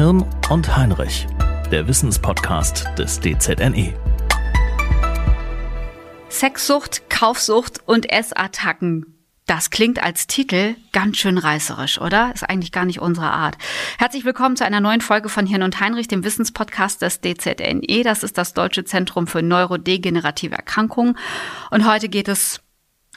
Hirn und Heinrich, der Wissenspodcast des DZNE. Sexsucht, Kaufsucht und Essattacken. Das klingt als Titel ganz schön reißerisch, oder? Ist eigentlich gar nicht unsere Art. Herzlich willkommen zu einer neuen Folge von Hirn und Heinrich, dem Wissenspodcast des DZNE. Das ist das Deutsche Zentrum für Neurodegenerative Erkrankungen. Und heute geht es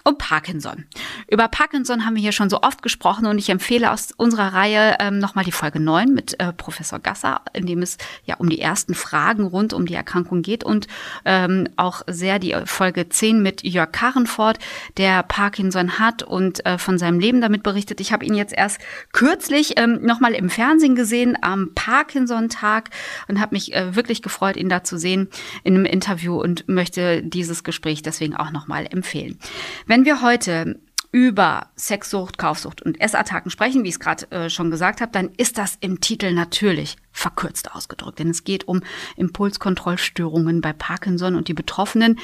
um Parkinson. Über Parkinson haben wir hier schon so oft gesprochen und ich empfehle aus unserer Reihe ähm, nochmal die Folge 9 mit äh, Professor Gasser, in dem es ja um die ersten Fragen rund um die Erkrankung geht und ähm, auch sehr die Folge 10 mit Jörg Karrenfort, der Parkinson hat und äh, von seinem Leben damit berichtet. Ich habe ihn jetzt erst kürzlich ähm, nochmal im Fernsehen gesehen am Parkinson-Tag und habe mich äh, wirklich gefreut, ihn da zu sehen in einem Interview und möchte dieses Gespräch deswegen auch nochmal empfehlen. Wenn wir heute über Sexsucht, Kaufsucht und Essattacken sprechen, wie ich es gerade äh, schon gesagt habe, dann ist das im Titel natürlich verkürzt ausgedrückt. Denn es geht um Impulskontrollstörungen bei Parkinson und die Betroffenen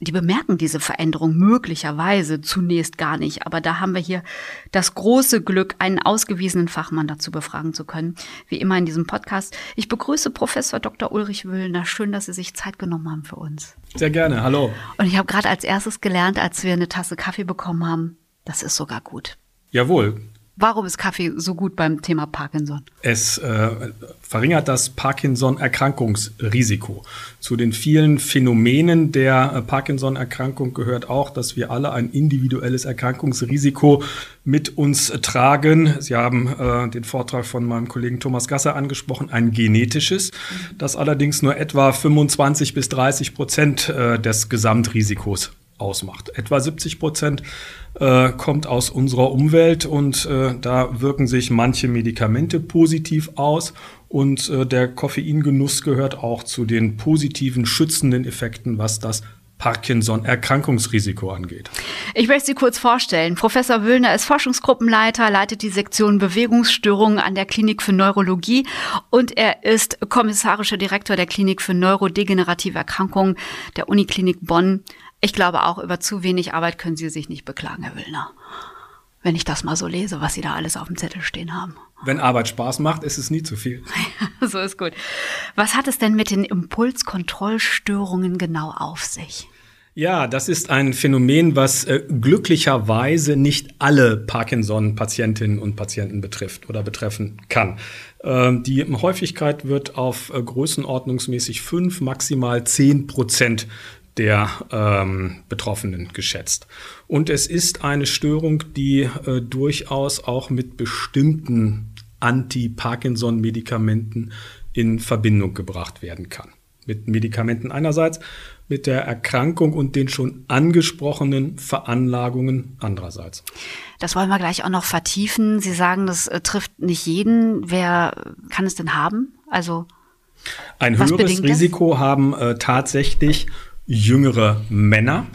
die bemerken diese Veränderung möglicherweise zunächst gar nicht. Aber da haben wir hier das große Glück, einen ausgewiesenen Fachmann dazu befragen zu können. Wie immer in diesem Podcast. Ich begrüße Professor Dr. Ulrich Wöhlner. Schön, dass Sie sich Zeit genommen haben für uns. Sehr gerne. Hallo. Und ich habe gerade als erstes gelernt, als wir eine Tasse Kaffee bekommen haben, das ist sogar gut. Jawohl. Warum ist Kaffee so gut beim Thema Parkinson? Es äh, verringert das Parkinson-Erkrankungsrisiko. Zu den vielen Phänomenen der äh, Parkinson-Erkrankung gehört auch, dass wir alle ein individuelles Erkrankungsrisiko mit uns tragen. Sie haben äh, den Vortrag von meinem Kollegen Thomas Gasser angesprochen, ein genetisches, das allerdings nur etwa 25 bis 30 Prozent äh, des Gesamtrisikos ausmacht. Etwa 70 Prozent äh, kommt aus unserer Umwelt und äh, da wirken sich manche Medikamente positiv aus und äh, der Koffeingenuss gehört auch zu den positiven schützenden Effekten, was das Parkinson-Erkrankungsrisiko angeht. Ich möchte Sie kurz vorstellen. Professor Wöhlner ist Forschungsgruppenleiter, leitet die Sektion Bewegungsstörungen an der Klinik für Neurologie und er ist kommissarischer Direktor der Klinik für neurodegenerative Erkrankungen der Uniklinik Bonn. Ich glaube auch, über zu wenig Arbeit können Sie sich nicht beklagen, Herr Willner. Wenn ich das mal so lese, was Sie da alles auf dem Zettel stehen haben. Wenn Arbeit Spaß macht, ist es nie zu viel. so ist gut. Was hat es denn mit den Impulskontrollstörungen genau auf sich? Ja, das ist ein Phänomen, was äh, glücklicherweise nicht alle Parkinson-Patientinnen und Patienten betrifft oder betreffen kann. Ähm, die Häufigkeit wird auf äh, größenordnungsmäßig fünf, maximal zehn Prozent der ähm, Betroffenen geschätzt. Und es ist eine Störung, die äh, durchaus auch mit bestimmten Anti-Parkinson-Medikamenten in Verbindung gebracht werden kann. Mit Medikamenten einerseits, mit der Erkrankung und den schon angesprochenen Veranlagungen andererseits. Das wollen wir gleich auch noch vertiefen. Sie sagen, das äh, trifft nicht jeden. Wer kann es denn haben? Also ein höheres Risiko haben äh, tatsächlich jüngere Männer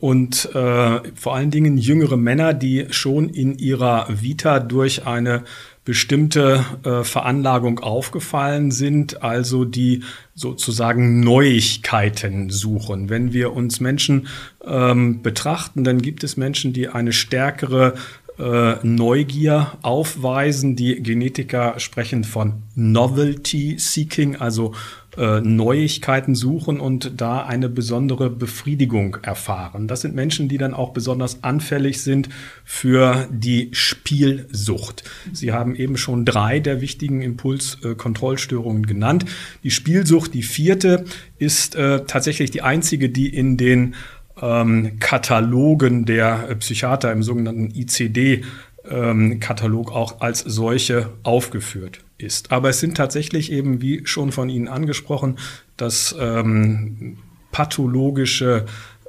und äh, vor allen Dingen jüngere Männer, die schon in ihrer Vita durch eine bestimmte äh, Veranlagung aufgefallen sind, also die sozusagen Neuigkeiten suchen. Wenn wir uns Menschen ähm, betrachten, dann gibt es Menschen, die eine stärkere äh, Neugier aufweisen. Die Genetiker sprechen von Novelty Seeking, also äh, Neuigkeiten suchen und da eine besondere Befriedigung erfahren. Das sind Menschen, die dann auch besonders anfällig sind für die Spielsucht. Sie haben eben schon drei der wichtigen Impulskontrollstörungen genannt. Die Spielsucht, die vierte, ist äh, tatsächlich die einzige, die in den ähm, Katalogen der Psychiater im sogenannten ICD ähm, Katalog auch als solche aufgeführt ist. Aber es sind tatsächlich eben, wie schon von Ihnen angesprochen, das ähm, pathologische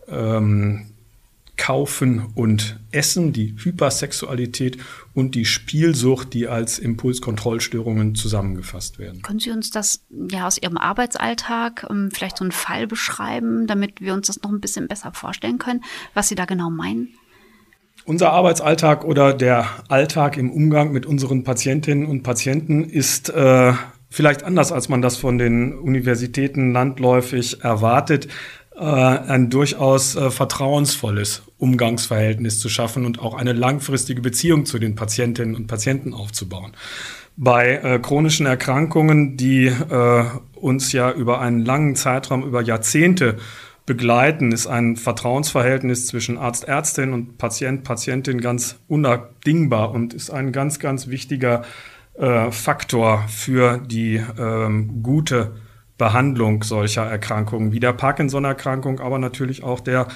ähm, Kaufen und Essen, die Hypersexualität und die Spielsucht, die als Impulskontrollstörungen zusammengefasst werden. Können Sie uns das ja aus Ihrem Arbeitsalltag ähm, vielleicht so einen Fall beschreiben, damit wir uns das noch ein bisschen besser vorstellen können, was Sie da genau meinen? Unser Arbeitsalltag oder der Alltag im Umgang mit unseren Patientinnen und Patienten ist äh, vielleicht anders, als man das von den Universitäten landläufig erwartet. äh, ein durchaus äh, vertrauensvolles Umgangsverhältnis zu schaffen und auch eine langfristige Beziehung zu den Patientinnen und Patienten aufzubauen. Bei äh, chronischen Erkrankungen, die äh, uns ja über einen langen Zeitraum, über Jahrzehnte begleiten, ist ein Vertrauensverhältnis zwischen Arzt, Ärztin und Patient, Patientin ganz unabdingbar und ist ein ganz, ganz wichtiger äh, Faktor für die ähm, gute Behandlung solcher Erkrankungen wie der Parkinson-Erkrankung, aber natürlich auch der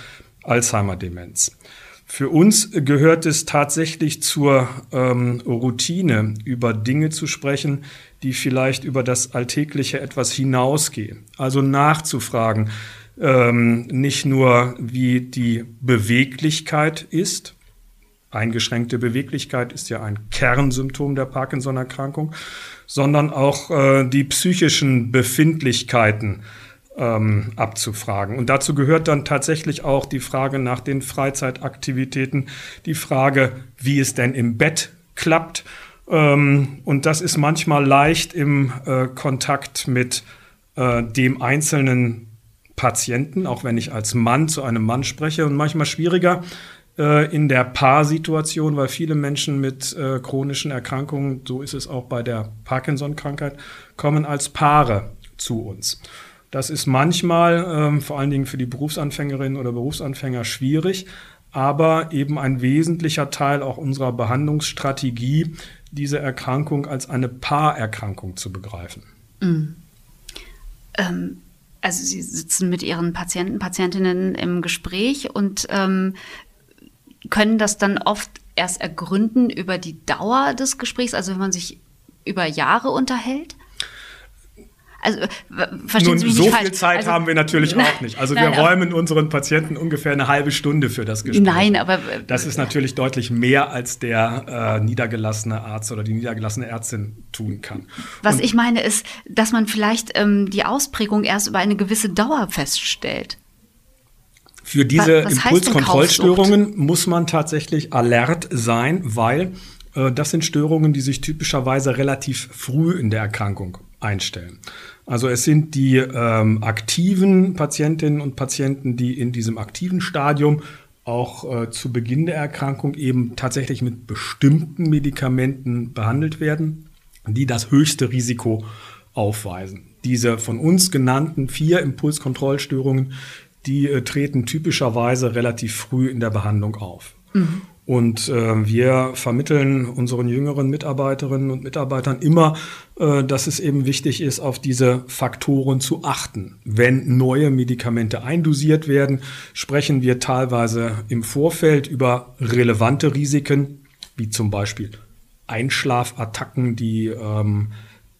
Alzheimer-Demenz. Für uns gehört es tatsächlich zur ähm, Routine, über Dinge zu sprechen, die vielleicht über das Alltägliche etwas hinausgehen. Also nachzufragen, ähm, nicht nur wie die Beweglichkeit ist, eingeschränkte Beweglichkeit ist ja ein Kernsymptom der Parkinson-Erkrankung, sondern auch äh, die psychischen Befindlichkeiten ähm, abzufragen. Und dazu gehört dann tatsächlich auch die Frage nach den Freizeitaktivitäten, die Frage, wie es denn im Bett klappt. Ähm, und das ist manchmal leicht im äh, Kontakt mit äh, dem einzelnen Patienten, auch wenn ich als Mann zu einem Mann spreche, und manchmal schwieriger äh, in der Paarsituation, weil viele Menschen mit äh, chronischen Erkrankungen, so ist es auch bei der Parkinson-Krankheit, kommen als Paare zu uns. Das ist manchmal ähm, vor allen Dingen für die Berufsanfängerinnen oder Berufsanfänger schwierig, aber eben ein wesentlicher Teil auch unserer Behandlungsstrategie, diese Erkrankung als eine Paarerkrankung zu begreifen. Mhm. Ähm, also Sie sitzen mit Ihren Patienten, Patientinnen im Gespräch und ähm, können das dann oft erst ergründen über die Dauer des Gesprächs, also wenn man sich über Jahre unterhält? Also verstehen Nun, Sie mich so nicht viel falsch. Zeit also, haben wir natürlich auch nicht. Also nein, wir räumen unseren Patienten ungefähr eine halbe Stunde für das Gespräch. Nein, aber das ist natürlich deutlich mehr, als der äh, niedergelassene Arzt oder die niedergelassene Ärztin tun kann. Was Und ich meine ist, dass man vielleicht ähm, die Ausprägung erst über eine gewisse Dauer feststellt. Für diese Impulskontrollstörungen muss man tatsächlich alert sein, weil äh, das sind Störungen, die sich typischerweise relativ früh in der Erkrankung einstellen. Also es sind die ähm, aktiven Patientinnen und Patienten, die in diesem aktiven Stadium auch äh, zu Beginn der Erkrankung eben tatsächlich mit bestimmten Medikamenten behandelt werden, die das höchste Risiko aufweisen. Diese von uns genannten vier Impulskontrollstörungen, die äh, treten typischerweise relativ früh in der Behandlung auf. Mhm. Und äh, wir vermitteln unseren jüngeren Mitarbeiterinnen und Mitarbeitern immer, äh, dass es eben wichtig ist, auf diese Faktoren zu achten. Wenn neue Medikamente eindosiert werden, sprechen wir teilweise im Vorfeld über relevante Risiken, wie zum Beispiel Einschlafattacken, die ähm,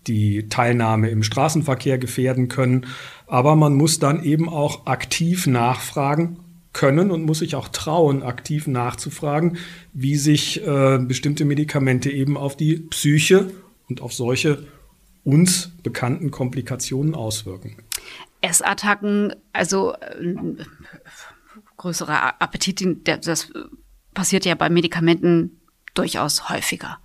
die Teilnahme im Straßenverkehr gefährden können. Aber man muss dann eben auch aktiv nachfragen, können und muss sich auch trauen, aktiv nachzufragen, wie sich äh, bestimmte Medikamente eben auf die Psyche und auf solche uns bekannten Komplikationen auswirken. Essattacken, also äh, größerer Appetit, das passiert ja bei Medikamenten durchaus häufiger.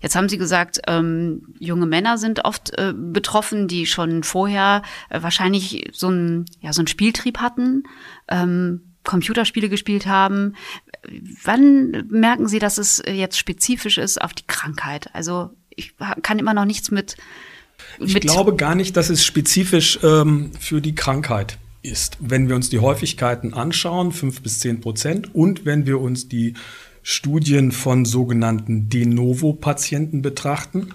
Jetzt haben Sie gesagt, ähm, junge Männer sind oft äh, betroffen, die schon vorher äh, wahrscheinlich so ein ja so Spieltrieb hatten. Ähm, Computerspiele gespielt haben. Wann merken Sie, dass es jetzt spezifisch ist auf die Krankheit? Also ich kann immer noch nichts mit. mit ich glaube gar nicht, dass es spezifisch ähm, für die Krankheit ist. Wenn wir uns die Häufigkeiten anschauen, fünf bis zehn Prozent, und wenn wir uns die Studien von sogenannten De Novo-Patienten betrachten,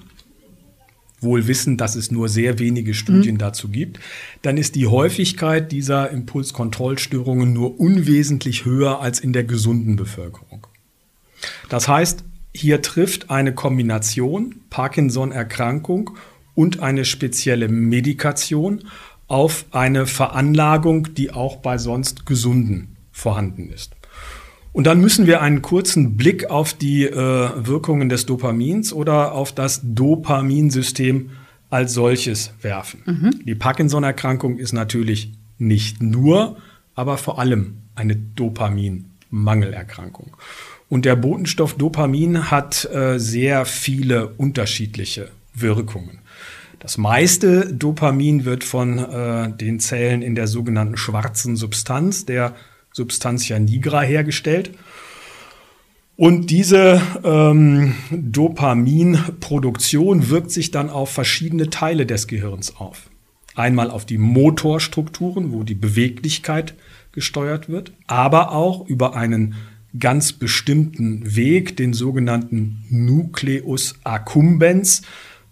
wohl wissen, dass es nur sehr wenige Studien mhm. dazu gibt, dann ist die Häufigkeit dieser Impulskontrollstörungen nur unwesentlich höher als in der gesunden Bevölkerung. Das heißt, hier trifft eine Kombination Parkinson-Erkrankung und eine spezielle Medikation auf eine Veranlagung, die auch bei sonst Gesunden vorhanden ist. Und dann müssen wir einen kurzen Blick auf die äh, Wirkungen des Dopamins oder auf das Dopaminsystem als solches werfen. Mhm. Die Parkinson-Erkrankung ist natürlich nicht nur, aber vor allem eine Dopaminmangelerkrankung. Und der Botenstoff Dopamin hat äh, sehr viele unterschiedliche Wirkungen. Das meiste Dopamin wird von äh, den Zellen in der sogenannten schwarzen Substanz, der Substantia nigra, hergestellt. Und diese ähm, Dopaminproduktion wirkt sich dann auf verschiedene Teile des Gehirns auf. Einmal auf die Motorstrukturen, wo die Beweglichkeit gesteuert wird, aber auch über einen ganz bestimmten Weg, den sogenannten Nucleus accumbens,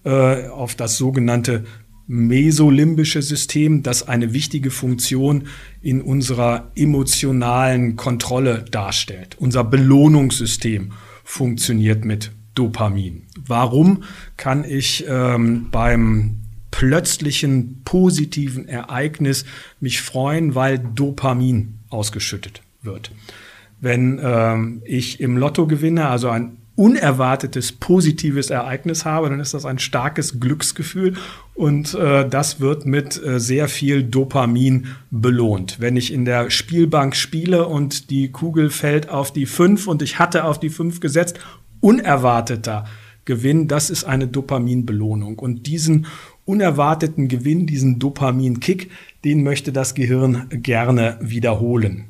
äh, auf das sogenannte mesolimbische System, das eine wichtige Funktion in unserer emotionalen Kontrolle darstellt. Unser Belohnungssystem funktioniert mit Dopamin. Warum kann ich ähm, beim plötzlichen positiven Ereignis mich freuen, weil Dopamin ausgeschüttet wird? Wenn ähm, ich im Lotto gewinne, also ein unerwartetes positives Ereignis habe, dann ist das ein starkes Glücksgefühl und äh, das wird mit äh, sehr viel Dopamin belohnt. Wenn ich in der Spielbank spiele und die Kugel fällt auf die 5 und ich hatte auf die 5 gesetzt, unerwarteter Gewinn, das ist eine Dopaminbelohnung. Und diesen unerwarteten Gewinn, diesen Dopaminkick, den möchte das Gehirn gerne wiederholen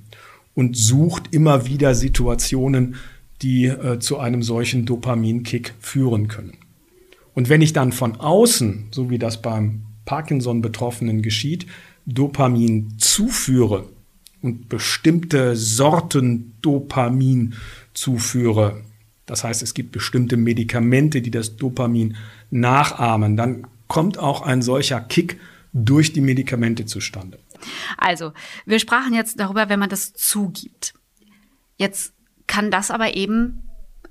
und sucht immer wieder Situationen, die äh, zu einem solchen Dopaminkick führen können. Und wenn ich dann von außen, so wie das beim Parkinson-Betroffenen geschieht, Dopamin zuführe und bestimmte Sorten Dopamin zuführe, das heißt, es gibt bestimmte Medikamente, die das Dopamin nachahmen, dann kommt auch ein solcher Kick durch die Medikamente zustande. Also, wir sprachen jetzt darüber, wenn man das zugibt. Jetzt kann das aber eben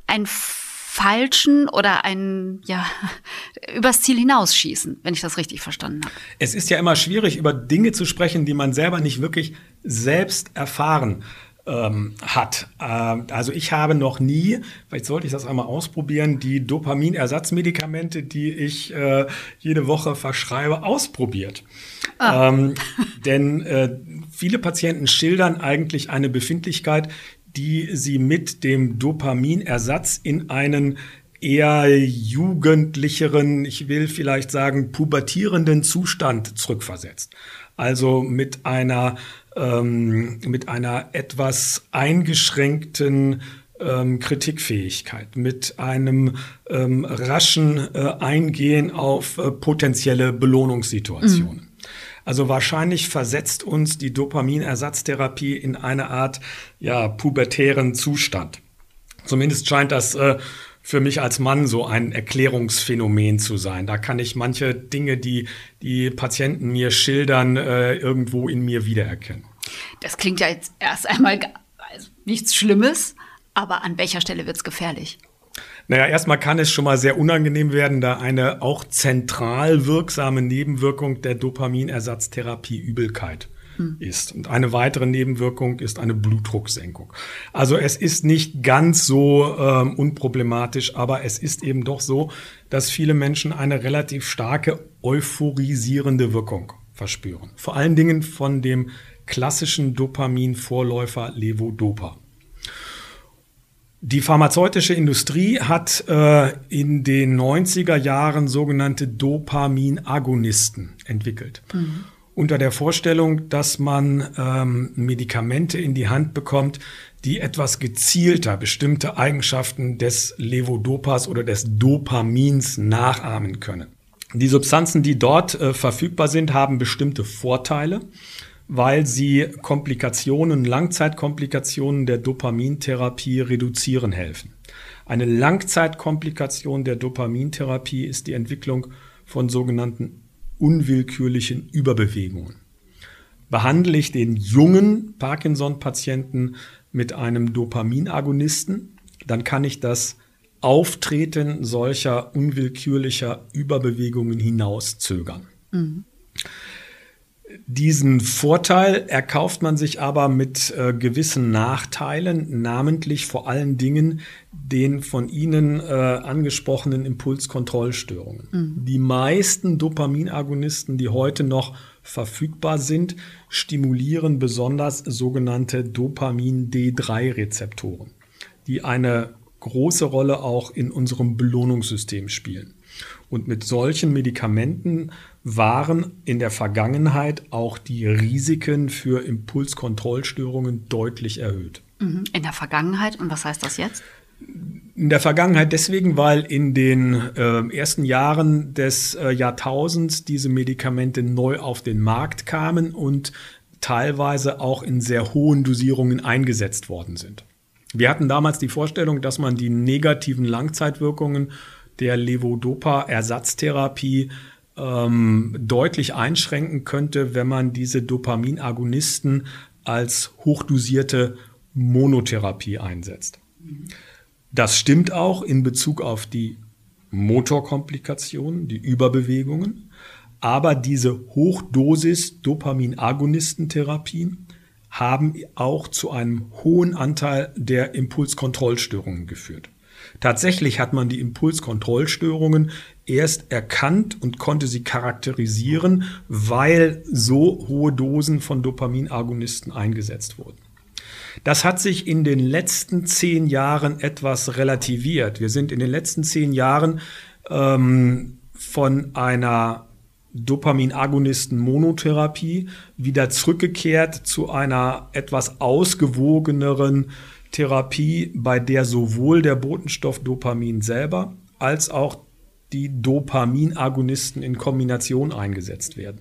einen falschen oder einen, ja, übers Ziel hinausschießen, wenn ich das richtig verstanden habe. Es ist ja immer schwierig, über Dinge zu sprechen, die man selber nicht wirklich selbst erfahren ähm, hat. Ähm, also ich habe noch nie, vielleicht sollte ich das einmal ausprobieren, die Dopaminersatzmedikamente, die ich äh, jede Woche verschreibe, ausprobiert. Ah. Ähm, denn äh, viele Patienten schildern eigentlich eine Befindlichkeit, die sie mit dem Dopaminersatz in einen eher jugendlicheren, ich will vielleicht sagen, pubertierenden Zustand zurückversetzt. Also mit einer, ähm, mit einer etwas eingeschränkten ähm, Kritikfähigkeit, mit einem ähm, raschen äh, Eingehen auf äh, potenzielle Belohnungssituationen. Mhm. Also wahrscheinlich versetzt uns die Dopaminersatztherapie in eine Art ja, pubertären Zustand. Zumindest scheint das äh, für mich als Mann so ein Erklärungsphänomen zu sein. Da kann ich manche Dinge, die die Patienten mir schildern, äh, irgendwo in mir wiedererkennen. Das klingt ja jetzt erst einmal also nichts Schlimmes, aber an welcher Stelle wird es gefährlich? Naja, erstmal kann es schon mal sehr unangenehm werden, da eine auch zentral wirksame Nebenwirkung der Dopaminersatztherapie Übelkeit hm. ist. Und eine weitere Nebenwirkung ist eine Blutdrucksenkung. Also es ist nicht ganz so ähm, unproblematisch, aber es ist eben doch so, dass viele Menschen eine relativ starke euphorisierende Wirkung verspüren. Vor allen Dingen von dem klassischen Dopamin-Vorläufer Levodopa. Die pharmazeutische Industrie hat äh, in den 90er Jahren sogenannte Dopaminagonisten entwickelt. Mhm. Unter der Vorstellung, dass man ähm, Medikamente in die Hand bekommt, die etwas gezielter bestimmte Eigenschaften des Levodopas oder des Dopamins nachahmen können. Die Substanzen, die dort äh, verfügbar sind, haben bestimmte Vorteile weil sie Komplikationen, Langzeitkomplikationen der Dopamintherapie reduzieren helfen. Eine Langzeitkomplikation der Dopamintherapie ist die Entwicklung von sogenannten unwillkürlichen Überbewegungen. Behandle ich den jungen Parkinson-Patienten mit einem Dopaminagonisten, dann kann ich das Auftreten solcher unwillkürlicher Überbewegungen hinauszögern. Mhm. Diesen Vorteil erkauft man sich aber mit äh, gewissen Nachteilen, namentlich vor allen Dingen den von Ihnen äh, angesprochenen Impulskontrollstörungen. Mhm. Die meisten Dopaminagonisten, die heute noch verfügbar sind, stimulieren besonders sogenannte Dopamin-D3-Rezeptoren, die eine große Rolle auch in unserem Belohnungssystem spielen. Und mit solchen Medikamenten waren in der Vergangenheit auch die Risiken für Impulskontrollstörungen deutlich erhöht. Mhm. In der Vergangenheit? Und was heißt das jetzt? In der Vergangenheit deswegen, weil in den äh, ersten Jahren des äh, Jahrtausends diese Medikamente neu auf den Markt kamen und teilweise auch in sehr hohen Dosierungen eingesetzt worden sind. Wir hatten damals die Vorstellung, dass man die negativen Langzeitwirkungen der Levodopa-Ersatztherapie ähm, deutlich einschränken könnte, wenn man diese Dopaminagonisten als hochdosierte Monotherapie einsetzt. Das stimmt auch in Bezug auf die Motorkomplikationen, die Überbewegungen, aber diese Hochdosis-Dopaminagonistentherapien haben auch zu einem hohen Anteil der Impulskontrollstörungen geführt. Tatsächlich hat man die Impulskontrollstörungen erst erkannt und konnte sie charakterisieren, weil so hohe Dosen von Dopaminagonisten eingesetzt wurden. Das hat sich in den letzten zehn Jahren etwas relativiert. Wir sind in den letzten zehn Jahren ähm, von einer Dopaminagonisten-Monotherapie wieder zurückgekehrt zu einer etwas ausgewogeneren Therapie, bei der sowohl der Botenstoff Dopamin selber als auch die Dopaminagonisten in Kombination eingesetzt werden.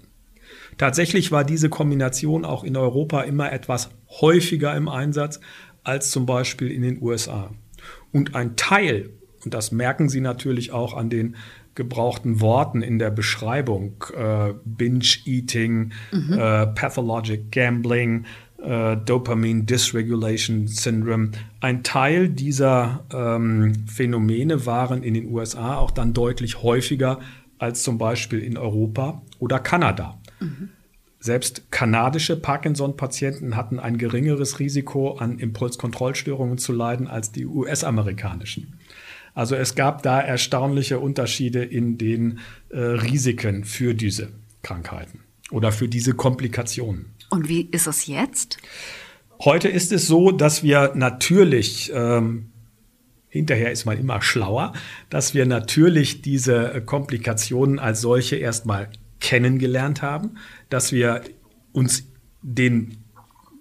Tatsächlich war diese Kombination auch in Europa immer etwas häufiger im Einsatz als zum Beispiel in den USA. Und ein Teil, und das merken Sie natürlich auch an den gebrauchten Worten in der Beschreibung, äh, Binge-Eating, mhm. äh, Pathologic Gambling, äh, Dopamine Dysregulation Syndrome. Ein Teil dieser ähm, Phänomene waren in den USA auch dann deutlich häufiger als zum Beispiel in Europa oder Kanada. Mhm. Selbst kanadische Parkinson-Patienten hatten ein geringeres Risiko an Impulskontrollstörungen zu leiden als die US-amerikanischen. Also es gab da erstaunliche Unterschiede in den äh, Risiken für diese Krankheiten oder für diese Komplikationen. Und wie ist es jetzt? Heute ist es so, dass wir natürlich, ähm, hinterher ist man immer schlauer, dass wir natürlich diese Komplikationen als solche erstmal kennengelernt haben, dass wir uns den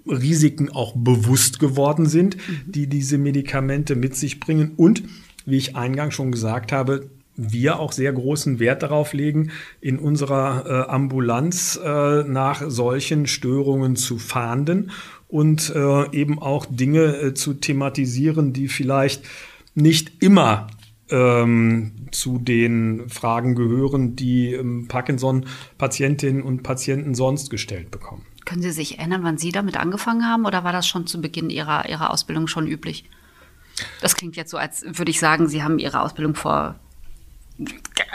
Risiken auch bewusst geworden sind, die diese Medikamente mit sich bringen und, wie ich eingangs schon gesagt habe, wir auch sehr großen Wert darauf legen, in unserer äh, Ambulanz äh, nach solchen Störungen zu fahnden und äh, eben auch Dinge äh, zu thematisieren, die vielleicht nicht immer ähm, zu den Fragen gehören, die ähm, Parkinson-Patientinnen und Patienten sonst gestellt bekommen. Können Sie sich erinnern, wann Sie damit angefangen haben oder war das schon zu Beginn Ihrer, Ihrer Ausbildung schon üblich? Das klingt jetzt so, als würde ich sagen, Sie haben Ihre Ausbildung vor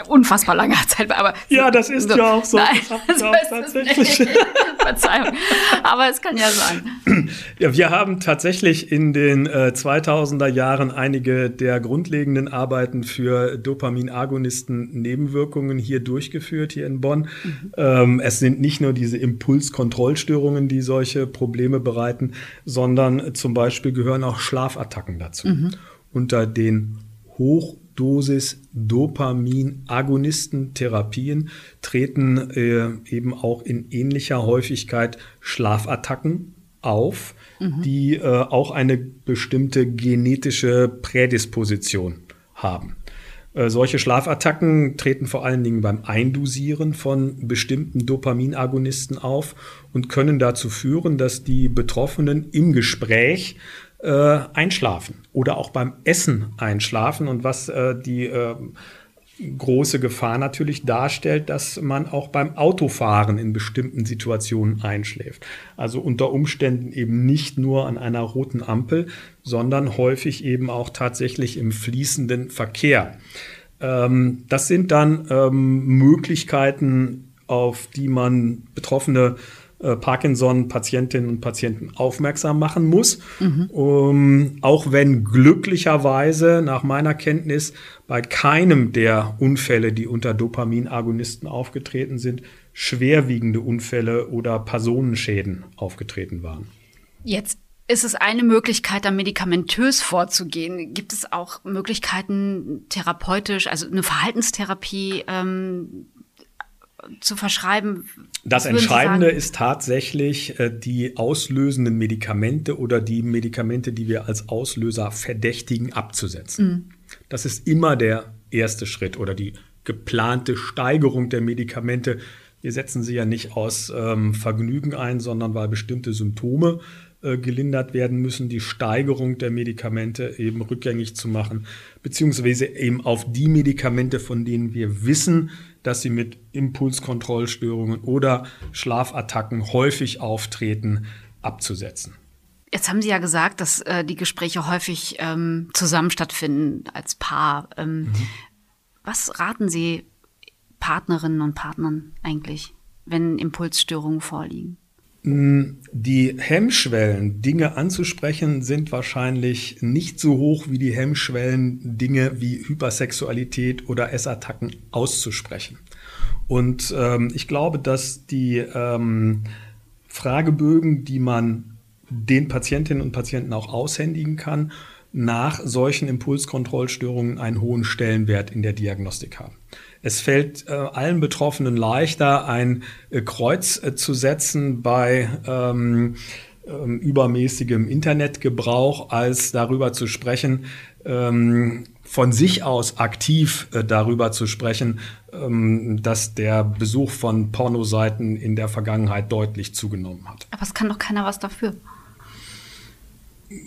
unfassbar langer Zeit. Aber ja, das ist so, ja auch so. Nein, das so auch tatsächlich. Verzeihung. Aber es kann ja sein. Ja, wir haben tatsächlich in den äh, 2000er Jahren einige der grundlegenden Arbeiten für Dopaminagonisten Nebenwirkungen hier durchgeführt, hier in Bonn. Mhm. Ähm, es sind nicht nur diese Impulskontrollstörungen, die solche Probleme bereiten, sondern zum Beispiel gehören auch Schlafattacken dazu. Mhm. Unter den hoch Dosis Dopamin-Agonistentherapien treten äh, eben auch in ähnlicher Häufigkeit Schlafattacken auf, mhm. die äh, auch eine bestimmte genetische Prädisposition haben. Äh, solche Schlafattacken treten vor allen Dingen beim Eindosieren von bestimmten Dopaminagonisten auf und können dazu führen, dass die Betroffenen im Gespräch äh, einschlafen oder auch beim Essen einschlafen und was äh, die äh, große Gefahr natürlich darstellt, dass man auch beim Autofahren in bestimmten Situationen einschläft. Also unter Umständen eben nicht nur an einer roten Ampel, sondern häufig eben auch tatsächlich im fließenden Verkehr. Ähm, das sind dann ähm, Möglichkeiten, auf die man Betroffene äh, Parkinson-Patientinnen und Patienten aufmerksam machen muss. Mhm. Um, auch wenn glücklicherweise nach meiner Kenntnis bei keinem der Unfälle, die unter Dopaminagonisten aufgetreten sind, schwerwiegende Unfälle oder Personenschäden aufgetreten waren. Jetzt ist es eine Möglichkeit, da medikamentös vorzugehen. Gibt es auch Möglichkeiten, therapeutisch, also eine Verhaltenstherapie ähm, zu verschreiben? Das Entscheidende ist tatsächlich äh, die auslösenden Medikamente oder die Medikamente, die wir als Auslöser verdächtigen, abzusetzen. Mhm. Das ist immer der erste Schritt oder die geplante Steigerung der Medikamente. Wir setzen sie ja nicht aus ähm, Vergnügen ein, sondern weil bestimmte Symptome äh, gelindert werden müssen, die Steigerung der Medikamente eben rückgängig zu machen, beziehungsweise eben auf die Medikamente, von denen wir wissen, dass sie mit Impulskontrollstörungen oder Schlafattacken häufig auftreten, abzusetzen. Jetzt haben Sie ja gesagt, dass äh, die Gespräche häufig ähm, zusammen stattfinden als Paar. Ähm, mhm. Was raten Sie Partnerinnen und Partnern eigentlich, wenn Impulsstörungen vorliegen? Mm, die Hemmschwellen, Dinge anzusprechen, sind wahrscheinlich nicht so hoch wie die Hemmschwellen, Dinge wie Hypersexualität oder Essattacken auszusprechen. Und ähm, ich glaube, dass die ähm, Fragebögen, die man den Patientinnen und Patienten auch aushändigen kann, nach solchen Impulskontrollstörungen einen hohen Stellenwert in der Diagnostik haben. Es fällt äh, allen Betroffenen leichter, ein äh, Kreuz äh, zu setzen bei ähm, ähm, übermäßigem Internetgebrauch, als darüber zu sprechen, ähm, von sich aus aktiv äh, darüber zu sprechen, ähm, dass der Besuch von Pornoseiten in der Vergangenheit deutlich zugenommen hat. Aber es kann doch keiner was dafür.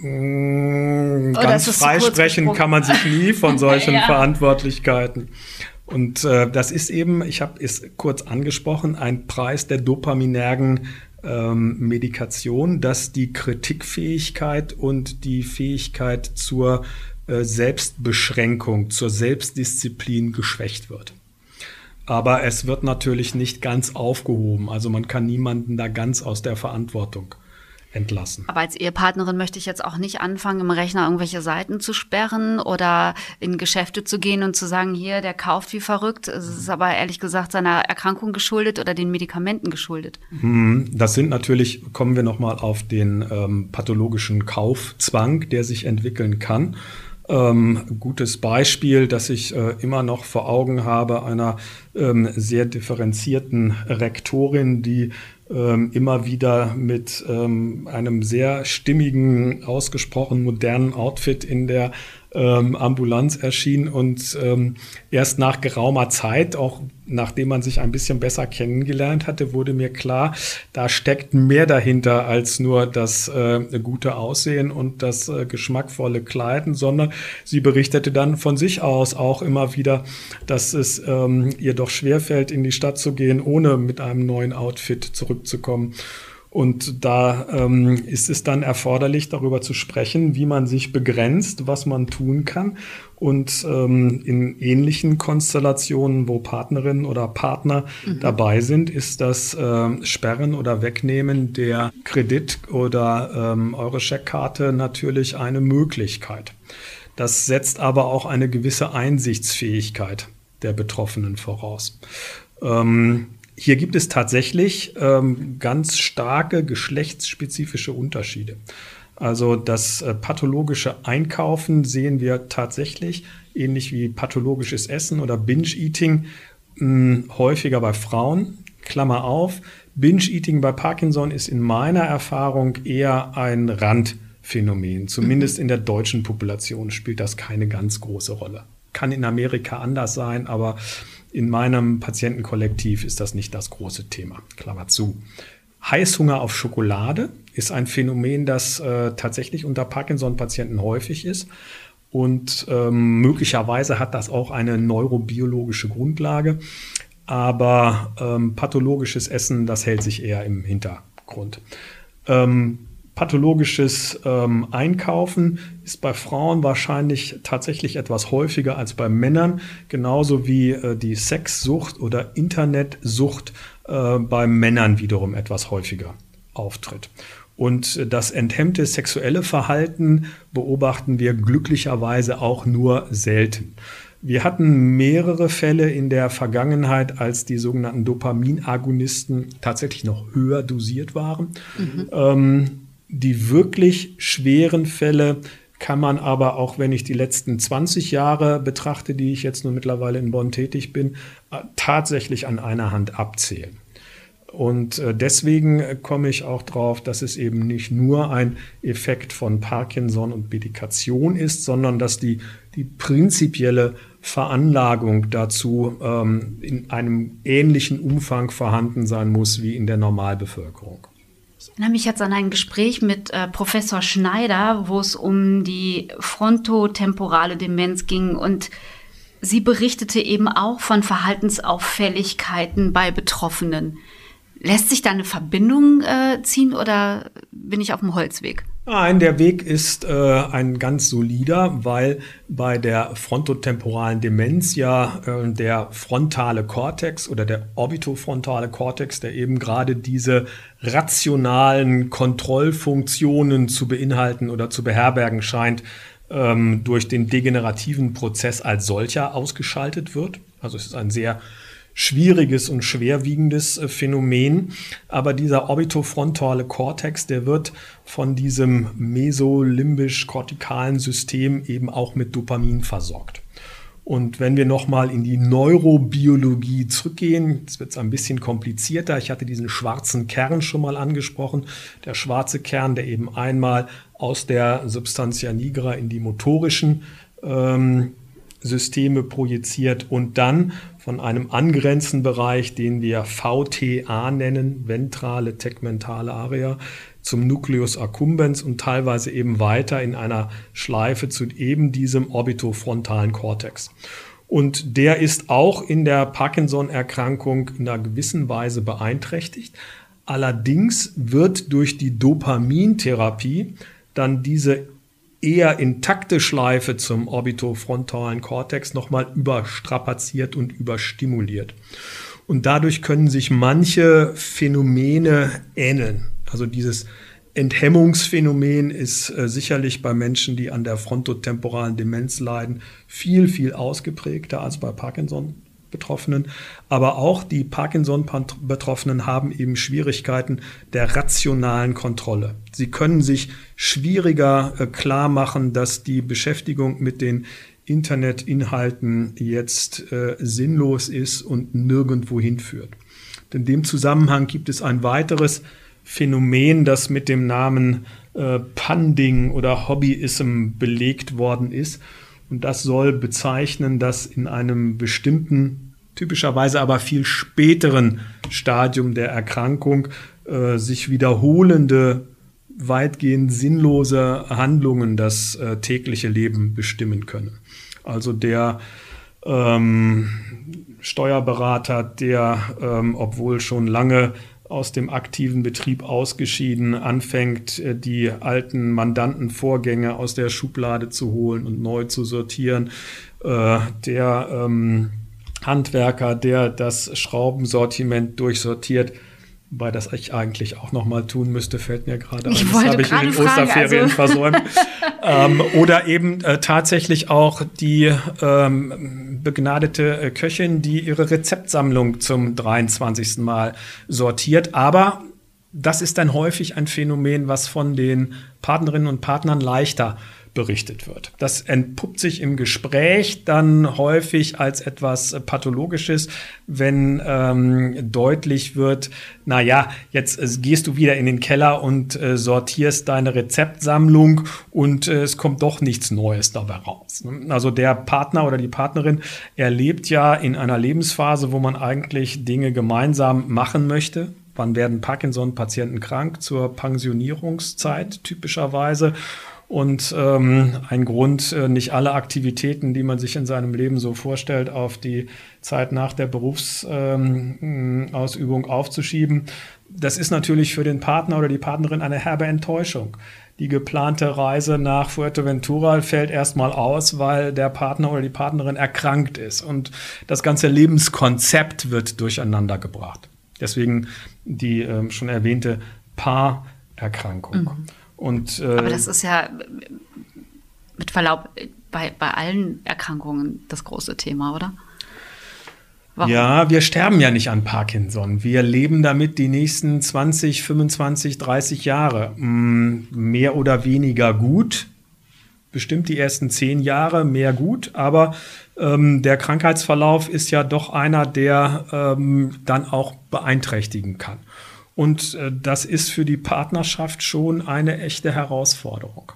Mm, ganz freisprechen kann man sich nie von solchen ja. Verantwortlichkeiten. Und äh, das ist eben, ich habe es kurz angesprochen, ein Preis der dopaminergen ähm, Medikation, dass die Kritikfähigkeit und die Fähigkeit zur äh, Selbstbeschränkung, zur Selbstdisziplin geschwächt wird. Aber es wird natürlich nicht ganz aufgehoben. Also man kann niemanden da ganz aus der Verantwortung entlassen. Aber als Ehepartnerin möchte ich jetzt auch nicht anfangen, im Rechner irgendwelche Seiten zu sperren oder in Geschäfte zu gehen und zu sagen, hier, der kauft wie verrückt. Es ist aber ehrlich gesagt seiner Erkrankung geschuldet oder den Medikamenten geschuldet. Hm, das sind natürlich, kommen wir nochmal auf den ähm, pathologischen Kaufzwang, der sich entwickeln kann. Ähm, gutes Beispiel, das ich äh, immer noch vor Augen habe, einer ähm, sehr differenzierten Rektorin, die ähm, immer wieder mit ähm, einem sehr stimmigen, ausgesprochen modernen Outfit in der ähm, Ambulanz erschien und ähm, erst nach geraumer Zeit, auch nachdem man sich ein bisschen besser kennengelernt hatte, wurde mir klar, da steckt mehr dahinter als nur das äh, gute Aussehen und das äh, geschmackvolle Kleiden, sondern sie berichtete dann von sich aus auch immer wieder, dass es ähm, ihr doch schwerfällt, in die Stadt zu gehen, ohne mit einem neuen Outfit zurückzukommen. Und da ähm, ist es dann erforderlich, darüber zu sprechen, wie man sich begrenzt, was man tun kann. Und ähm, in ähnlichen Konstellationen, wo Partnerinnen oder Partner mhm. dabei sind, ist das äh, Sperren oder Wegnehmen der Kredit- oder ähm, eure Scheckkarte natürlich eine Möglichkeit. Das setzt aber auch eine gewisse Einsichtsfähigkeit der Betroffenen voraus. Ähm, hier gibt es tatsächlich ähm, ganz starke geschlechtsspezifische Unterschiede. Also das äh, pathologische Einkaufen sehen wir tatsächlich, ähnlich wie pathologisches Essen oder Binge-Eating, häufiger bei Frauen. Klammer auf, Binge-Eating bei Parkinson ist in meiner Erfahrung eher ein Randphänomen. Zumindest in der deutschen Population spielt das keine ganz große Rolle. Kann in Amerika anders sein, aber in meinem Patientenkollektiv ist das nicht das große Thema. Klammer zu. Heißhunger auf Schokolade ist ein Phänomen, das äh, tatsächlich unter Parkinson-Patienten häufig ist. Und ähm, möglicherweise hat das auch eine neurobiologische Grundlage. Aber ähm, pathologisches Essen, das hält sich eher im Hintergrund. Ähm, Pathologisches ähm, Einkaufen ist bei Frauen wahrscheinlich tatsächlich etwas häufiger als bei Männern, genauso wie äh, die Sexsucht oder Internetsucht äh, bei Männern wiederum etwas häufiger auftritt. Und das enthemmte sexuelle Verhalten beobachten wir glücklicherweise auch nur selten. Wir hatten mehrere Fälle in der Vergangenheit, als die sogenannten Dopaminagonisten tatsächlich noch höher dosiert waren. Mhm. Ähm, die wirklich schweren Fälle kann man aber auch, wenn ich die letzten 20 Jahre betrachte, die ich jetzt nur mittlerweile in Bonn tätig bin, äh, tatsächlich an einer Hand abzählen. Und äh, deswegen komme ich auch drauf, dass es eben nicht nur ein Effekt von Parkinson und Medikation ist, sondern dass die, die prinzipielle Veranlagung dazu ähm, in einem ähnlichen Umfang vorhanden sein muss wie in der Normalbevölkerung. Ich erinnere mich jetzt an ein Gespräch mit äh, Professor Schneider, wo es um die frontotemporale Demenz ging und sie berichtete eben auch von Verhaltensauffälligkeiten bei Betroffenen. Lässt sich da eine Verbindung äh, ziehen oder bin ich auf dem Holzweg? Nein, der Weg ist äh, ein ganz solider, weil bei der frontotemporalen Demenz ja äh, der frontale Kortex oder der orbitofrontale Kortex, der eben gerade diese rationalen Kontrollfunktionen zu beinhalten oder zu beherbergen scheint, ähm, durch den degenerativen Prozess als solcher ausgeschaltet wird. Also es ist ein sehr schwieriges und schwerwiegendes äh, Phänomen. Aber dieser orbitofrontale Kortex, der wird von diesem mesolimbisch-kortikalen System eben auch mit Dopamin versorgt. Und wenn wir nochmal in die Neurobiologie zurückgehen, jetzt wird es ein bisschen komplizierter. Ich hatte diesen schwarzen Kern schon mal angesprochen. Der schwarze Kern, der eben einmal aus der Substantia nigra in die motorischen ähm, Systeme projiziert und dann von einem angrenzenden Bereich, den wir VTA nennen, ventrale tegmentale Area, zum Nucleus accumbens und teilweise eben weiter in einer Schleife zu eben diesem orbitofrontalen Kortex. Und der ist auch in der Parkinson-Erkrankung in einer gewissen Weise beeinträchtigt. Allerdings wird durch die Dopamintherapie dann diese eher intakte Schleife zum orbitofrontalen Kortex nochmal überstrapaziert und überstimuliert. Und dadurch können sich manche Phänomene ähneln. Also dieses Enthemmungsphänomen ist äh, sicherlich bei Menschen, die an der frontotemporalen Demenz leiden, viel, viel ausgeprägter als bei Parkinson. Betroffenen, aber auch die Parkinson-Betroffenen haben eben Schwierigkeiten der rationalen Kontrolle. Sie können sich schwieriger äh, klar machen, dass die Beschäftigung mit den Internetinhalten jetzt äh, sinnlos ist und nirgendwo hinführt. In dem Zusammenhang gibt es ein weiteres Phänomen, das mit dem Namen äh, Panding oder Hobbyism belegt worden ist. Und das soll bezeichnen, dass in einem bestimmten, typischerweise aber viel späteren Stadium der Erkrankung äh, sich wiederholende, weitgehend sinnlose Handlungen das äh, tägliche Leben bestimmen können. Also der ähm, Steuerberater, der, ähm, obwohl schon lange aus dem aktiven Betrieb ausgeschieden, anfängt, äh, die alten Mandantenvorgänge aus der Schublade zu holen und neu zu sortieren. Äh, der ähm, Handwerker, der das Schraubensortiment durchsortiert, Wobei das ich eigentlich auch noch mal tun müsste, fällt mir gerade ein. Das habe ich in den fragen, Osterferien also. versäumt. ähm, oder eben äh, tatsächlich auch die ähm, begnadete äh, Köchin, die ihre Rezeptsammlung zum 23. Mal sortiert. Aber das ist dann häufig ein Phänomen, was von den Partnerinnen und Partnern leichter berichtet wird. Das entpuppt sich im Gespräch dann häufig als etwas Pathologisches, wenn ähm, deutlich wird, na ja, jetzt äh, gehst du wieder in den Keller und äh, sortierst deine Rezeptsammlung und äh, es kommt doch nichts Neues dabei raus. Also der Partner oder die Partnerin erlebt ja in einer Lebensphase, wo man eigentlich Dinge gemeinsam machen möchte, Wann werden Parkinson-Patienten krank? Zur Pensionierungszeit typischerweise. Und ähm, ein Grund, äh, nicht alle Aktivitäten, die man sich in seinem Leben so vorstellt, auf die Zeit nach der Berufsausübung ähm, aufzuschieben. Das ist natürlich für den Partner oder die Partnerin eine herbe Enttäuschung. Die geplante Reise nach Fuerteventura fällt erstmal aus, weil der Partner oder die Partnerin erkrankt ist und das ganze Lebenskonzept wird durcheinander gebracht. Deswegen die ähm, schon erwähnte Paarerkrankung. Mhm. Und, äh, Aber das ist ja mit Verlaub bei, bei allen Erkrankungen das große Thema, oder? Warum? Ja, wir sterben ja nicht an Parkinson. Wir leben damit die nächsten 20, 25, 30 Jahre. Mm, mehr oder weniger gut. Bestimmt die ersten zehn Jahre mehr gut, aber ähm, der Krankheitsverlauf ist ja doch einer, der ähm, dann auch beeinträchtigen kann. Und äh, das ist für die Partnerschaft schon eine echte Herausforderung.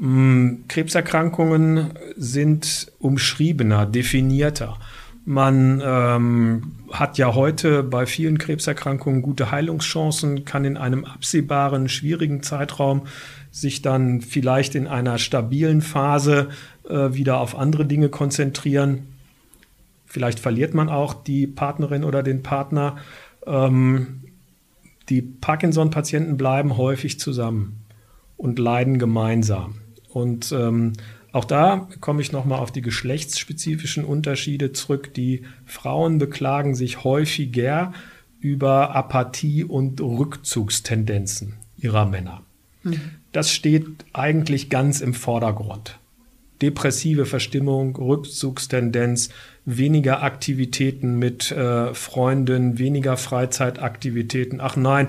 Ähm, Krebserkrankungen sind umschriebener, definierter. Man ähm, hat ja heute bei vielen Krebserkrankungen gute Heilungschancen, kann in einem absehbaren, schwierigen Zeitraum sich dann vielleicht in einer stabilen Phase äh, wieder auf andere Dinge konzentrieren. Vielleicht verliert man auch die Partnerin oder den Partner. Ähm, die Parkinson-Patienten bleiben häufig zusammen und leiden gemeinsam. Und ähm, auch da komme ich nochmal auf die geschlechtsspezifischen Unterschiede zurück. Die Frauen beklagen sich häufiger über Apathie und Rückzugstendenzen ihrer Männer. Mhm. Das steht eigentlich ganz im Vordergrund. Depressive Verstimmung, Rückzugstendenz, weniger Aktivitäten mit äh, Freunden, weniger Freizeitaktivitäten. Ach nein,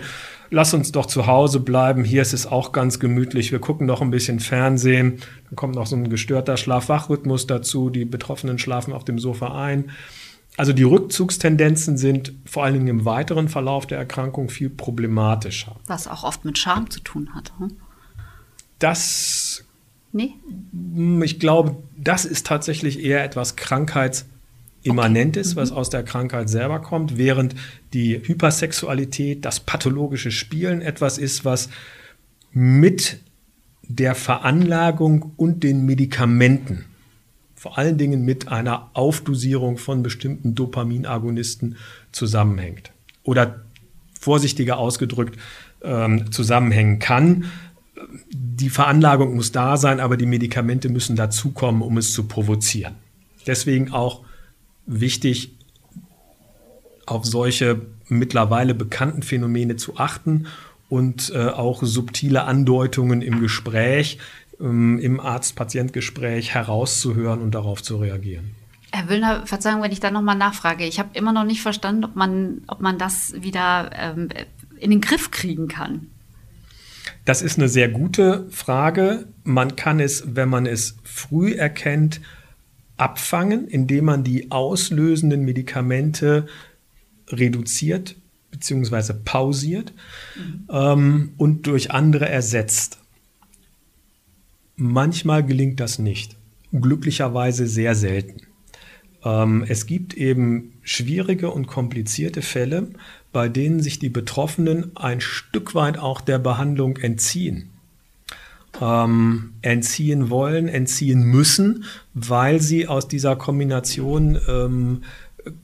lass uns doch zu Hause bleiben. Hier ist es auch ganz gemütlich. Wir gucken noch ein bisschen Fernsehen. Dann kommt noch so ein gestörter Schlaf-Wach-Rhythmus dazu. Die Betroffenen schlafen auf dem Sofa ein. Also die Rückzugstendenzen sind vor allen Dingen im weiteren Verlauf der Erkrankung viel problematischer. Was auch oft mit Scham zu tun hat. Hm? Das, nee? ich glaube, das ist tatsächlich eher etwas Krankheits- Immanentes, okay. was mhm. aus der Krankheit selber kommt, während die Hypersexualität, das pathologische Spielen etwas ist, was mit der Veranlagung und den Medikamenten, vor allen Dingen mit einer Aufdosierung von bestimmten Dopaminagonisten zusammenhängt. Oder vorsichtiger ausgedrückt ähm, zusammenhängen kann. Die Veranlagung muss da sein, aber die Medikamente müssen dazukommen, um es zu provozieren. Deswegen auch wichtig, auf solche mittlerweile bekannten Phänomene zu achten und äh, auch subtile Andeutungen im Gespräch, ähm, im Arzt-Patient-Gespräch herauszuhören und darauf zu reagieren. Herr Wöllner, Verzeihung, wenn ich da nochmal nachfrage. Ich habe immer noch nicht verstanden, ob man, ob man das wieder ähm, in den Griff kriegen kann. Das ist eine sehr gute Frage. Man kann es, wenn man es früh erkennt, abfangen, indem man die auslösenden Medikamente reduziert bzw. pausiert mhm. ähm, und durch andere ersetzt. Manchmal gelingt das nicht. Glücklicherweise sehr selten. Ähm, es gibt eben schwierige und komplizierte Fälle, bei denen sich die Betroffenen ein Stück weit auch der Behandlung entziehen ähm, entziehen wollen, entziehen müssen, weil sie aus dieser Kombination ähm,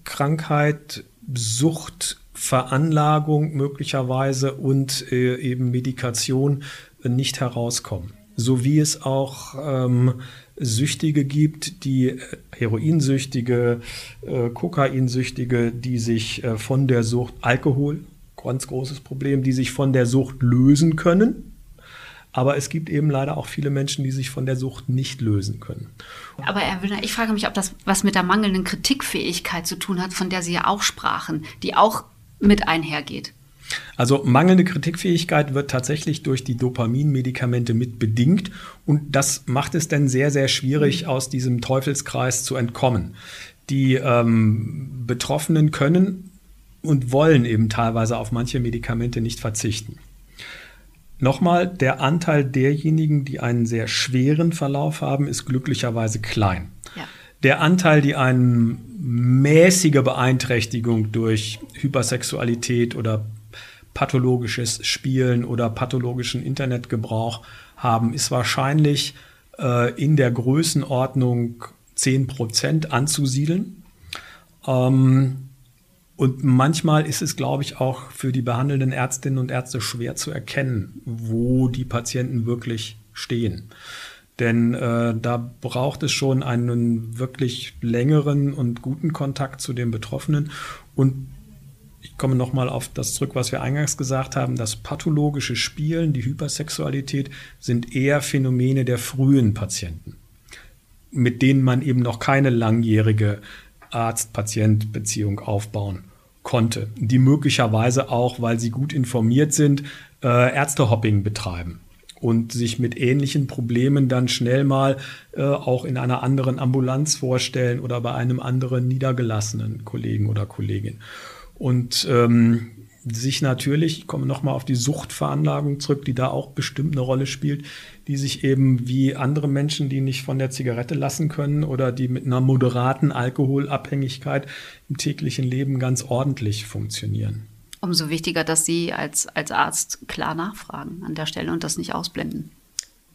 Krankheit, Sucht, Veranlagung möglicherweise und äh, eben Medikation äh, nicht herauskommen. So wie es auch ähm, Süchtige gibt, die äh, Heroinsüchtige, äh, Kokainsüchtige, die sich äh, von der Sucht Alkohol, ganz großes Problem, die sich von der Sucht lösen können, aber es gibt eben leider auch viele Menschen, die sich von der Sucht nicht lösen können. Aber Herr Wüllner, ich frage mich, ob das was mit der mangelnden Kritikfähigkeit zu tun hat, von der Sie ja auch sprachen, die auch mit einhergeht. Also mangelnde Kritikfähigkeit wird tatsächlich durch die Dopaminmedikamente mit bedingt und das macht es dann sehr, sehr schwierig, mhm. aus diesem Teufelskreis zu entkommen. Die ähm, Betroffenen können und wollen eben teilweise auf manche Medikamente nicht verzichten. Nochmal, der Anteil derjenigen, die einen sehr schweren Verlauf haben, ist glücklicherweise klein. Ja. Der Anteil, die eine mäßige Beeinträchtigung durch Hypersexualität oder pathologisches Spielen oder pathologischen Internetgebrauch haben, ist wahrscheinlich äh, in der Größenordnung 10 Prozent anzusiedeln. Ähm, und manchmal ist es, glaube ich, auch für die behandelnden Ärztinnen und Ärzte schwer zu erkennen, wo die Patienten wirklich stehen. Denn äh, da braucht es schon einen wirklich längeren und guten Kontakt zu den Betroffenen. Und ich komme nochmal auf das zurück, was wir eingangs gesagt haben. Das pathologische Spielen, die Hypersexualität sind eher Phänomene der frühen Patienten, mit denen man eben noch keine langjährige Arzt-Patient-Beziehung aufbauen konnte, die möglicherweise auch, weil sie gut informiert sind, äh, Ärztehopping betreiben und sich mit ähnlichen Problemen dann schnell mal äh, auch in einer anderen Ambulanz vorstellen oder bei einem anderen niedergelassenen Kollegen oder Kollegin. Und ähm, sich natürlich, ich komme nochmal auf die Suchtveranlagung zurück, die da auch bestimmt eine Rolle spielt, die sich eben wie andere Menschen, die nicht von der Zigarette lassen können oder die mit einer moderaten Alkoholabhängigkeit im täglichen Leben ganz ordentlich funktionieren. Umso wichtiger, dass Sie als, als Arzt klar nachfragen an der Stelle und das nicht ausblenden.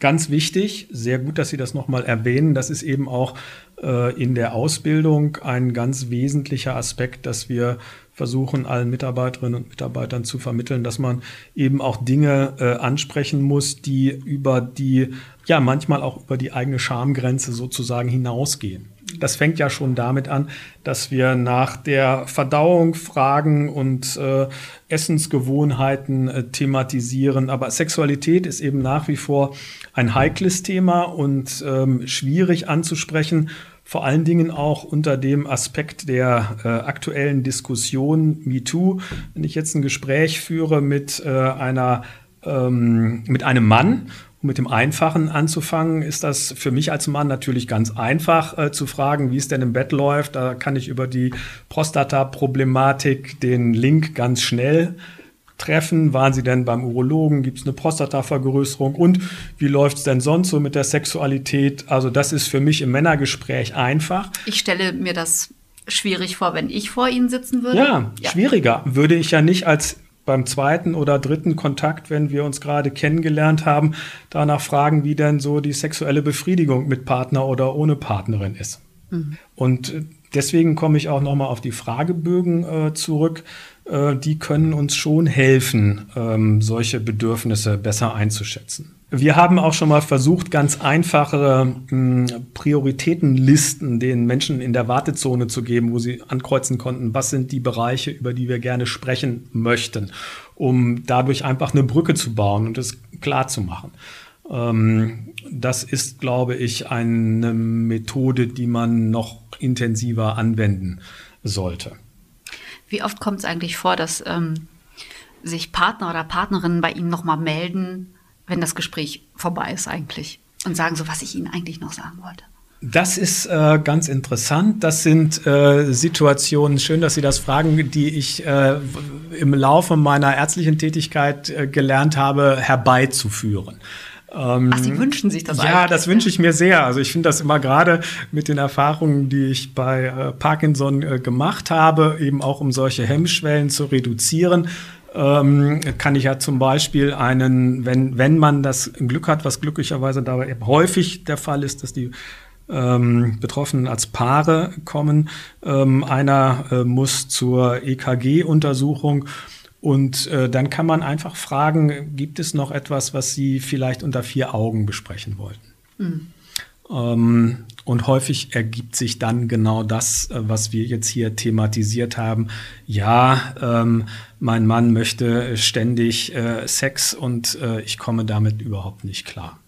Ganz wichtig, sehr gut, dass Sie das nochmal erwähnen. Das ist eben auch äh, in der Ausbildung ein ganz wesentlicher Aspekt, dass wir versuchen, allen Mitarbeiterinnen und Mitarbeitern zu vermitteln, dass man eben auch Dinge äh, ansprechen muss, die über die, ja, manchmal auch über die eigene Schamgrenze sozusagen hinausgehen. Das fängt ja schon damit an, dass wir nach der Verdauung fragen und äh, Essensgewohnheiten äh, thematisieren. Aber Sexualität ist eben nach wie vor ein heikles Thema und ähm, schwierig anzusprechen vor allen Dingen auch unter dem Aspekt der äh, aktuellen Diskussion MeToo. Wenn ich jetzt ein Gespräch führe mit äh, einer ähm, mit einem Mann um mit dem Einfachen anzufangen, ist das für mich als Mann natürlich ganz einfach äh, zu fragen, wie es denn im Bett läuft. Da kann ich über die Prostata-Problematik den Link ganz schnell treffen? Waren Sie denn beim Urologen? Gibt es eine Prostatavergrößerung? Und wie läuft es denn sonst so mit der Sexualität? Also das ist für mich im Männergespräch einfach. Ich stelle mir das schwierig vor, wenn ich vor Ihnen sitzen würde. Ja, ja. schwieriger. Würde ich ja nicht als beim zweiten oder dritten Kontakt, wenn wir uns gerade kennengelernt haben, danach fragen, wie denn so die sexuelle Befriedigung mit Partner oder ohne Partnerin ist. Mhm. Und deswegen komme ich auch nochmal auf die Fragebögen äh, zurück. Äh, die können uns schon helfen, ähm, solche Bedürfnisse besser einzuschätzen. Wir haben auch schon mal versucht, ganz einfache hm, Prioritätenlisten den Menschen in der Wartezone zu geben, wo sie ankreuzen konnten, was sind die Bereiche, über die wir gerne sprechen möchten, um dadurch einfach eine Brücke zu bauen und es klar zu machen. Ähm, das ist, glaube ich, eine Methode, die man noch intensiver anwenden sollte. Wie oft kommt es eigentlich vor, dass ähm, sich Partner oder Partnerinnen bei Ihnen nochmal melden, wenn das Gespräch vorbei ist eigentlich und sagen so, was ich Ihnen eigentlich noch sagen wollte? Das ist äh, ganz interessant. Das sind äh, Situationen, schön, dass Sie das fragen, die ich äh, im Laufe meiner ärztlichen Tätigkeit äh, gelernt habe, herbeizuführen. Ähm, Ach, Sie wünschen sich das Ja, eigentlich, das wünsche ich mir sehr. Also ich finde das immer gerade mit den Erfahrungen, die ich bei äh, Parkinson äh, gemacht habe, eben auch um solche Hemmschwellen zu reduzieren, ähm, kann ich ja zum Beispiel einen, wenn, wenn man das Glück hat, was glücklicherweise dabei häufig der Fall ist, dass die ähm, Betroffenen als Paare kommen. Ähm, einer äh, muss zur EKG-Untersuchung und äh, dann kann man einfach fragen, gibt es noch etwas, was Sie vielleicht unter vier Augen besprechen wollten? Mhm. Ähm, und häufig ergibt sich dann genau das, äh, was wir jetzt hier thematisiert haben. Ja, ähm, mein Mann möchte ständig äh, Sex und äh, ich komme damit überhaupt nicht klar.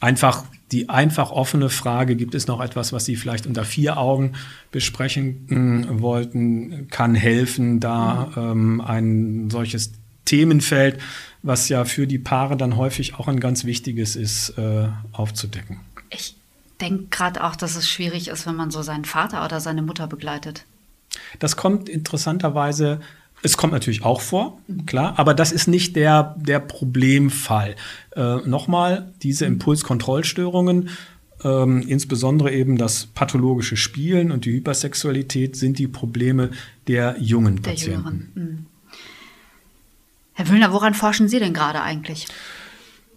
Einfach die einfach offene Frage, gibt es noch etwas, was Sie vielleicht unter vier Augen besprechen äh, wollten, kann helfen, da ähm, ein solches Themenfeld, was ja für die Paare dann häufig auch ein ganz wichtiges ist, äh, aufzudecken. Ich denke gerade auch, dass es schwierig ist, wenn man so seinen Vater oder seine Mutter begleitet. Das kommt interessanterweise es kommt natürlich auch vor, klar, aber das ist nicht der, der Problemfall. Äh, Nochmal, diese Impulskontrollstörungen, ähm, insbesondere eben das pathologische Spielen und die Hypersexualität, sind die Probleme der jungen der Patienten. Mhm. Herr Wüllner, woran forschen Sie denn gerade eigentlich?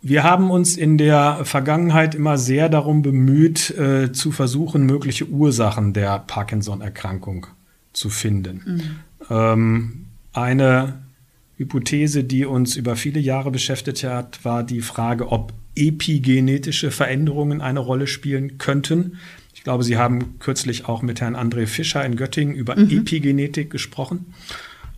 Wir haben uns in der Vergangenheit immer sehr darum bemüht, äh, zu versuchen, mögliche Ursachen der Parkinson-Erkrankung zu finden. Mhm. Ähm, eine Hypothese, die uns über viele Jahre beschäftigt hat, war die Frage, ob epigenetische Veränderungen eine Rolle spielen könnten. Ich glaube, Sie haben kürzlich auch mit Herrn André Fischer in Göttingen über mhm. Epigenetik gesprochen.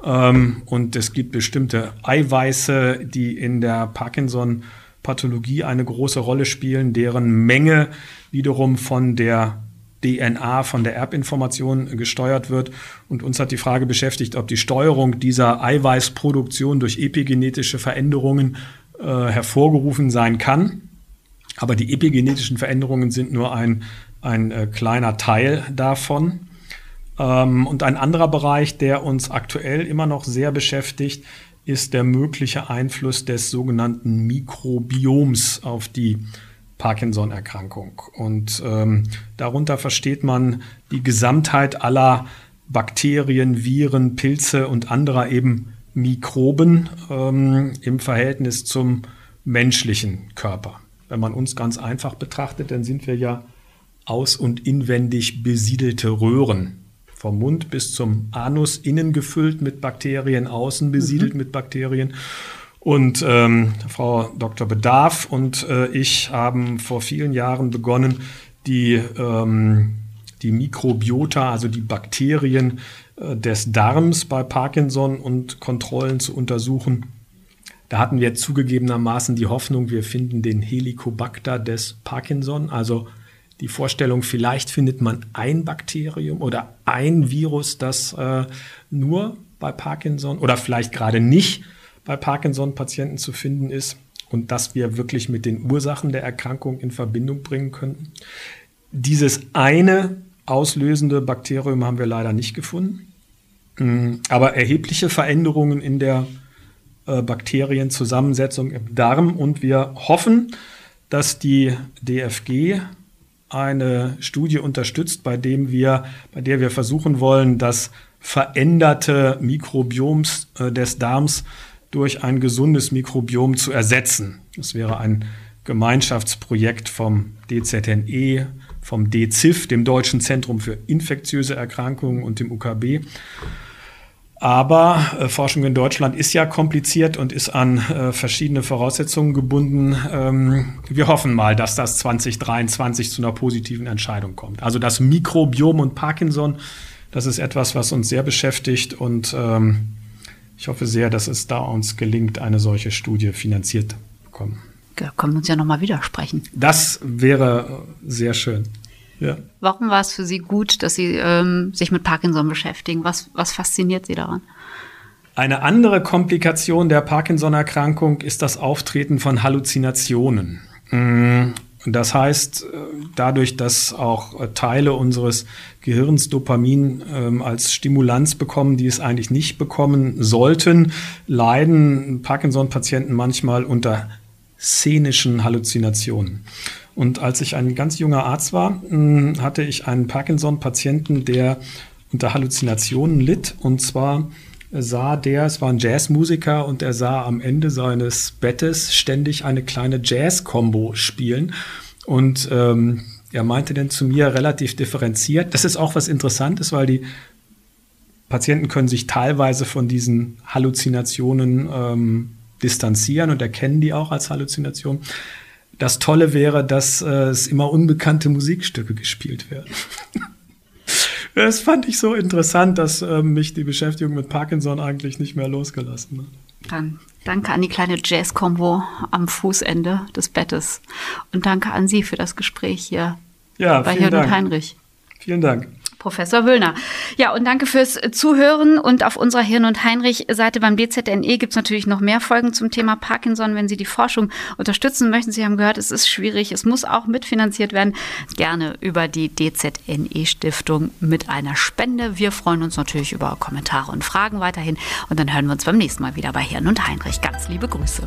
Ähm, und es gibt bestimmte Eiweiße, die in der Parkinson-Pathologie eine große Rolle spielen, deren Menge wiederum von der DNA von der Erbinformation gesteuert wird. Und uns hat die Frage beschäftigt, ob die Steuerung dieser Eiweißproduktion durch epigenetische Veränderungen äh, hervorgerufen sein kann. Aber die epigenetischen Veränderungen sind nur ein, ein äh, kleiner Teil davon. Ähm, und ein anderer Bereich, der uns aktuell immer noch sehr beschäftigt, ist der mögliche Einfluss des sogenannten Mikrobioms auf die Parkinson-Erkrankung. Und ähm, darunter versteht man die Gesamtheit aller Bakterien, Viren, Pilze und anderer eben Mikroben ähm, im Verhältnis zum menschlichen Körper. Wenn man uns ganz einfach betrachtet, dann sind wir ja aus- und inwendig besiedelte Röhren. Vom Mund bis zum Anus innen gefüllt mit Bakterien, außen besiedelt mhm. mit Bakterien. Und ähm, Frau Dr. Bedarf und äh, ich haben vor vielen Jahren begonnen, die, ähm, die Mikrobiota, also die Bakterien äh, des Darms bei Parkinson und Kontrollen zu untersuchen. Da hatten wir zugegebenermaßen die Hoffnung, wir finden den Helicobacter des Parkinson, also die Vorstellung, vielleicht findet man ein Bakterium oder ein Virus, das äh, nur bei Parkinson oder vielleicht gerade nicht bei Parkinson-Patienten zu finden ist und dass wir wirklich mit den Ursachen der Erkrankung in Verbindung bringen könnten. Dieses eine auslösende Bakterium haben wir leider nicht gefunden, mm, aber erhebliche Veränderungen in der äh, Bakterienzusammensetzung im Darm und wir hoffen, dass die DFG eine Studie unterstützt, bei dem wir, bei der wir versuchen wollen, das veränderte Mikrobioms äh, des Darms durch ein gesundes Mikrobiom zu ersetzen. Das wäre ein Gemeinschaftsprojekt vom DZNE, vom DZIF, dem Deutschen Zentrum für infektiöse Erkrankungen und dem UKB. Aber äh, Forschung in Deutschland ist ja kompliziert und ist an äh, verschiedene Voraussetzungen gebunden. Ähm, wir hoffen mal, dass das 2023 zu einer positiven Entscheidung kommt. Also das Mikrobiom und Parkinson, das ist etwas, was uns sehr beschäftigt und ähm, ich hoffe sehr, dass es da uns gelingt, eine solche Studie finanziert zu bekommen. Da können wir uns ja nochmal widersprechen. Das wäre sehr schön. Ja. Warum war es für Sie gut, dass Sie ähm, sich mit Parkinson beschäftigen? Was, was fasziniert Sie daran? Eine andere Komplikation der Parkinson-Erkrankung ist das Auftreten von Halluzinationen. Mm, das heißt, äh, dadurch, dass auch äh, Teile unseres Gehirns Dopamin ähm, als Stimulanz bekommen, die es eigentlich nicht bekommen sollten, leiden Parkinson-Patienten manchmal unter szenischen Halluzinationen. Und als ich ein ganz junger Arzt war, hm, hatte ich einen Parkinson-Patienten, der unter Halluzinationen litt. Und zwar sah der, es war ein Jazzmusiker und er sah am Ende seines Bettes ständig eine kleine Jazz-Kombo spielen. Und ähm, er meinte dann zu mir relativ differenziert, das ist auch was Interessantes, weil die Patienten können sich teilweise von diesen Halluzinationen ähm, distanzieren und erkennen die auch als Halluzination. Das Tolle wäre, dass äh, es immer unbekannte Musikstücke gespielt werden. Das fand ich so interessant, dass äh, mich die Beschäftigung mit Parkinson eigentlich nicht mehr losgelassen hat. Dann danke an die kleine Jazz-Kombo am Fußende des Bettes. Und danke an Sie für das Gespräch hier ja, bei und Heinrich. Vielen Dank. Professor Wöllner. Ja, und danke fürs Zuhören. Und auf unserer Hirn- und Heinrich-Seite beim DZNE gibt es natürlich noch mehr Folgen zum Thema Parkinson. Wenn Sie die Forschung unterstützen möchten, Sie haben gehört, es ist schwierig, es muss auch mitfinanziert werden. Gerne über die DZNE-Stiftung mit einer Spende. Wir freuen uns natürlich über Kommentare und Fragen weiterhin. Und dann hören wir uns beim nächsten Mal wieder bei Hirn und Heinrich. Ganz liebe Grüße.